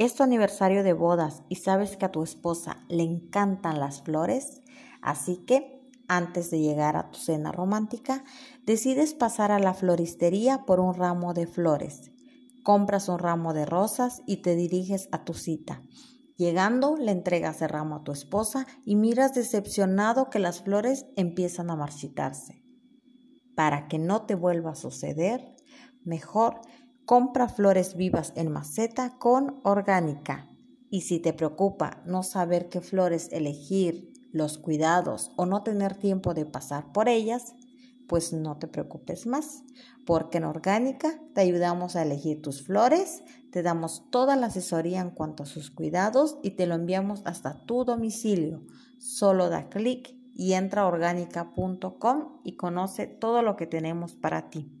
¿Es tu aniversario de bodas y sabes que a tu esposa le encantan las flores? Así que, antes de llegar a tu cena romántica, decides pasar a la floristería por un ramo de flores. Compras un ramo de rosas y te diriges a tu cita. Llegando, le entregas el ramo a tu esposa y miras decepcionado que las flores empiezan a marchitarse. Para que no te vuelva a suceder, mejor compra flores vivas en maceta con orgánica. Y si te preocupa no saber qué flores elegir, los cuidados o no tener tiempo de pasar por ellas, pues no te preocupes más, porque en Orgánica te ayudamos a elegir tus flores, te damos toda la asesoría en cuanto a sus cuidados y te lo enviamos hasta tu domicilio. Solo da clic y entra a orgánica.com y conoce todo lo que tenemos para ti.